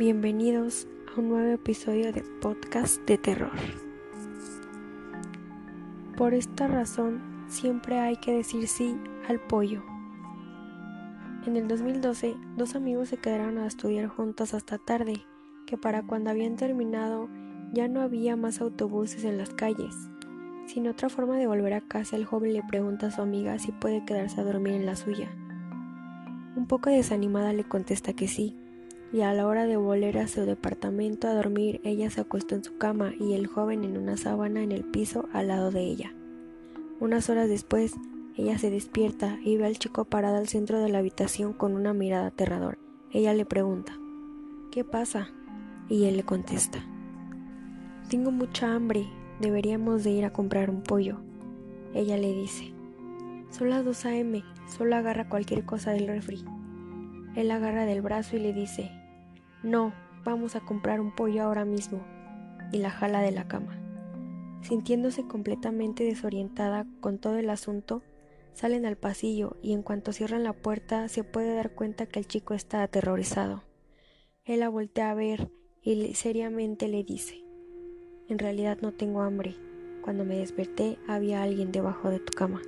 Bienvenidos a un nuevo episodio de podcast de terror. Por esta razón, siempre hay que decir sí al pollo. En el 2012, dos amigos se quedaron a estudiar juntos hasta tarde, que para cuando habían terminado ya no había más autobuses en las calles. Sin otra forma de volver a casa, el joven le pregunta a su amiga si puede quedarse a dormir en la suya. Un poco desanimada le contesta que sí, y a la hora de volver a su departamento a dormir, ella se acostó en su cama y el joven en una sábana en el piso al lado de ella. Unas horas después, ella se despierta y ve al chico parado al centro de la habitación con una mirada aterradora. Ella le pregunta, ¿qué pasa? Y él le contesta, tengo mucha hambre, deberíamos de ir a comprar un pollo. Ella le dice, son las 2 a.m., solo agarra cualquier cosa del refri. Él agarra del brazo y le dice, no, vamos a comprar un pollo ahora mismo. Y la jala de la cama. Sintiéndose completamente desorientada con todo el asunto, salen al pasillo y en cuanto cierran la puerta se puede dar cuenta que el chico está aterrorizado. Él la voltea a ver y seriamente le dice, en realidad no tengo hambre. Cuando me desperté había alguien debajo de tu cama.